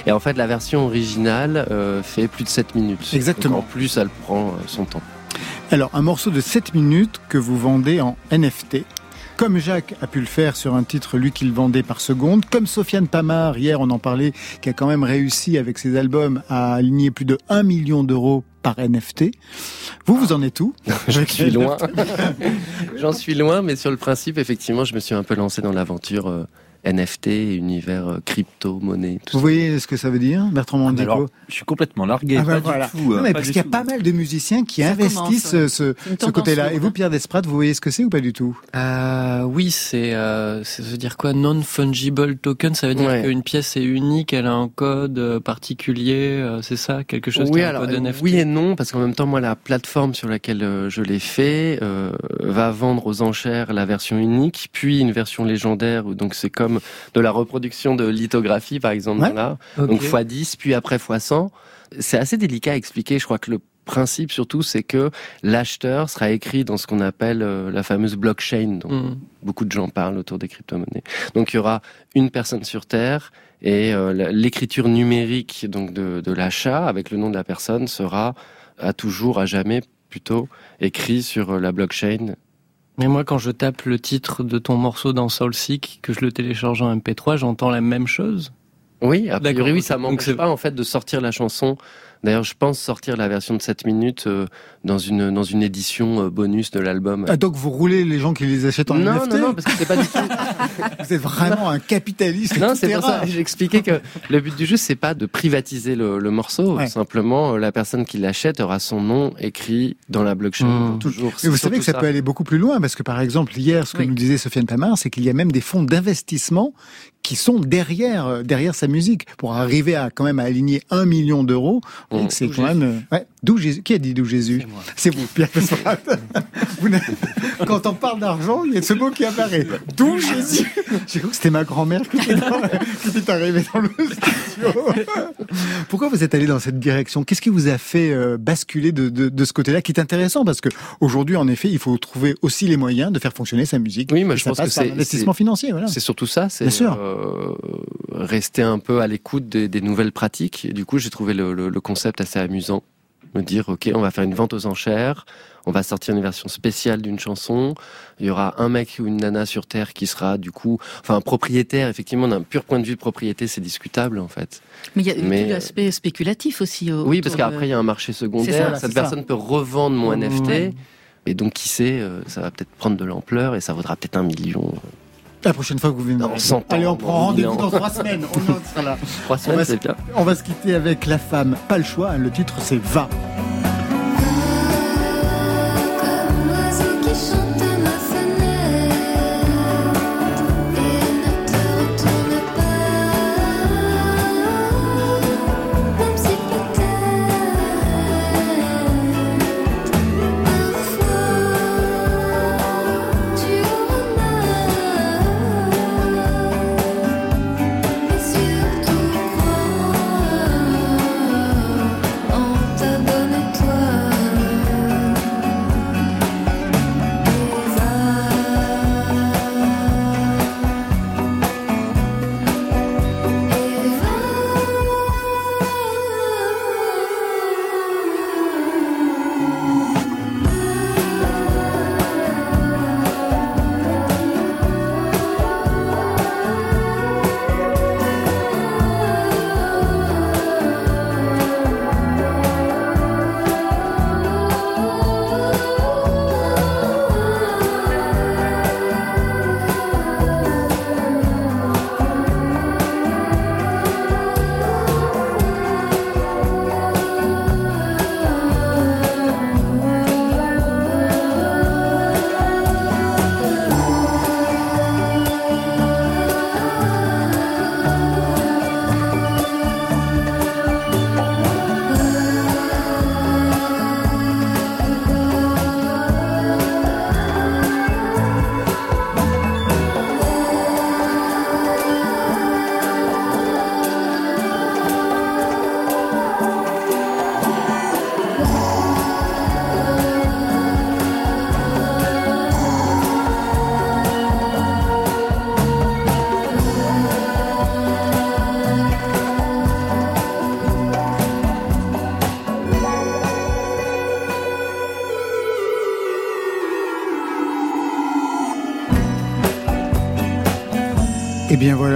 Et en fait, la version originale euh, fait plus de 7 minutes. Exactement. Donc, en plus, elle prend euh, son temps. Alors, un morceau de 7 minutes que vous vendez en NFT. Comme Jacques a pu le faire sur un titre, lui, qu'il vendait par seconde. Comme Sofiane Pamar, hier, on en parlait, qui a quand même réussi avec ses albums à aligner plus de 1 million d'euros par NFT. Vous, vous en êtes où? J'en suis loin. J'en suis loin, mais sur le principe, effectivement, je me suis un peu lancé dans l'aventure euh, NFT, univers euh, crypto, monnaie, tout Vous voyez ce que ça veut dire, Bertrand Ah, Mandico alors, je suis complètement largué. Ah ben pas voilà. du tout. euh, Non, mais pas parce qu'il y a pas mal de musiciens qui Ça investissent commence, ouais. ce, côté-là. Et vous, Pierre Desprats, vous voyez ce que c'est ou pas du tout? Euh, oui, c'est euh, c'est se dire quoi? Non-fungible token, ça veut dire Ouais. qu'une pièce est unique, elle a un code euh, particulier, euh, c'est ça Quelque chose oui, qui a alors, un code euh, NFT oui et non, parce qu'en même temps, moi, la plateforme sur laquelle euh, je l'ai fait euh, va vendre aux enchères la version unique, puis une version légendaire, donc c'est comme de la reproduction de lithographie, par exemple, Ouais. dans l'art. Ok. Donc x10, puis après x100. C'est assez délicat à expliquer. Je crois que le principe surtout, c'est que l'acheteur sera écrit dans ce qu'on appelle euh, la fameuse blockchain, dont Hmm. beaucoup de gens parlent autour des crypto-monnaies. Donc il y aura une personne sur Terre et euh, l'écriture numérique donc de, de l'achat avec le nom de la personne sera à toujours, à jamais plutôt, écrit sur euh, la blockchain. Mais moi, quand je tape le titre de ton morceau dans Soulseek, que je le télécharge en MP3, j'entends la même chose. Oui, a D'accord, priori, ok. ça Donc m'empêche c'est- pas en fait de sortir la chanson. D'ailleurs, je pense sortir la version de 7 minutes euh, dans une dans une édition euh, bonus de l'album. ah, Donc vous roulez les gens qui les achètent en non, NFT non, non, parce que c'est pas du tout. Vous êtes vraiment un capitaliste Non, c'est pour ça. J'ai expliqué que le but du jeu, c'est pas de privatiser le, le morceau. Ouais. Simplement, euh, la personne qui l'achète aura son nom écrit dans la blockchain Mmh. pour toujours. Mais vous savez que ça, peut aller beaucoup plus loin, parce que par exemple, hier, ce que Oui. nous disait Sofiane Pamar, c'est qu'il y a même des fonds d'investissement qui sont derrière, derrière sa musique. Pour arriver à quand même à aligner un million d'euros, C'est quand même. euh, Ouais. D'où Jésus Qui a dit d'où Jésus C'est vous, Pierre. Vous Quand on parle d'argent, il y a ce mot qui apparaît. D'où Jésus J'ai cru que c'était ma grand-mère qui était, dans- qui était arrivée dans le studio. Pourquoi vous êtes allé dans cette direction? Qu'est-ce qui vous a fait euh, basculer de, de, de ce côté-là, qui est intéressant? Parce que aujourd'hui, en effet, il faut trouver aussi les moyens de faire fonctionner sa musique. Oui, moi Et je pense que c'est l'investissement c'est- financier. Voilà. C'est surtout ça, c'est Bien sûr. euh, rester un peu à l'écoute des, des nouvelles pratiques. Et du coup, j'ai trouvé le, le- le concept assez amusant. Me dire, ok, on va faire une vente aux enchères, on va sortir une version spéciale d'une chanson. Il y aura un mec ou une nana sur terre qui sera du coup, enfin un propriétaire. Effectivement, d'un pur point de vue de propriété, c'est discutable en fait. Mais il y a Mais, tout l'aspect spéculatif aussi. au- Oui, parce qu'après il y a un marché secondaire. ça, Cette ça. personne peut revendre mon. NFT. Et donc, qui sait, euh, ça va peut-être prendre de l'ampleur et ça vaudra peut-être un million. La prochaine fois que vous venez. Dans 100 ans, Allez, on prend rendez-vous 1000 ans. dans trois semaines. On en sera là. Trois On semaines, va c'est se- bien. On va se quitter avec La Femme. Pas le choix. hein. Le titre, c'est Va. Comme qui chante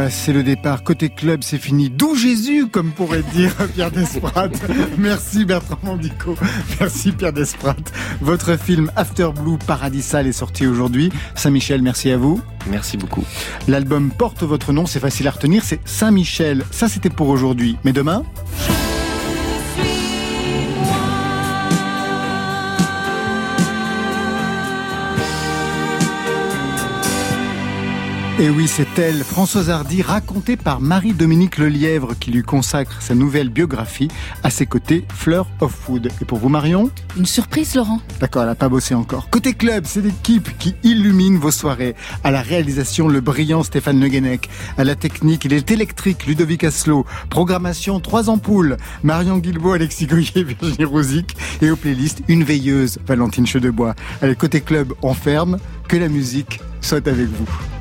voilà, c'est le départ. Côté club, c'est fini. D'où Jésus, comme pourrait dire Pierre Desprat. Merci Bertrand Mandico. Merci Pierre Desprat. Votre film After Blue Paradisal est sorti aujourd'hui. Saint-Michel, merci à vous. Merci beaucoup. L'album porte votre nom, c'est facile à retenir, c'est Saint-Michel. Ça, c'était pour aujourd'hui. Mais demain Et oui, c'est elle, Françoise Hardy, racontée par Marie-Dominique Lelièvre, qui lui consacre sa nouvelle biographie. À ses côtés, Fleur of Food. Et pour vous, Marion? Une surprise, Laurent. D'accord, elle n'a pas bossé encore. Côté club, c'est l'équipe qui illumine vos soirées. À la réalisation, le brillant Stéphane Le Guenec. À la technique, il est électrique, Ludovic Asselot. Programmation, trois ampoules. Marion Guilbault, Alexis Goyer, Virginie Rosic. Et aux playlists, une veilleuse, Valentine Chedebois. Allez, côté club, on ferme. Que la musique soit avec vous.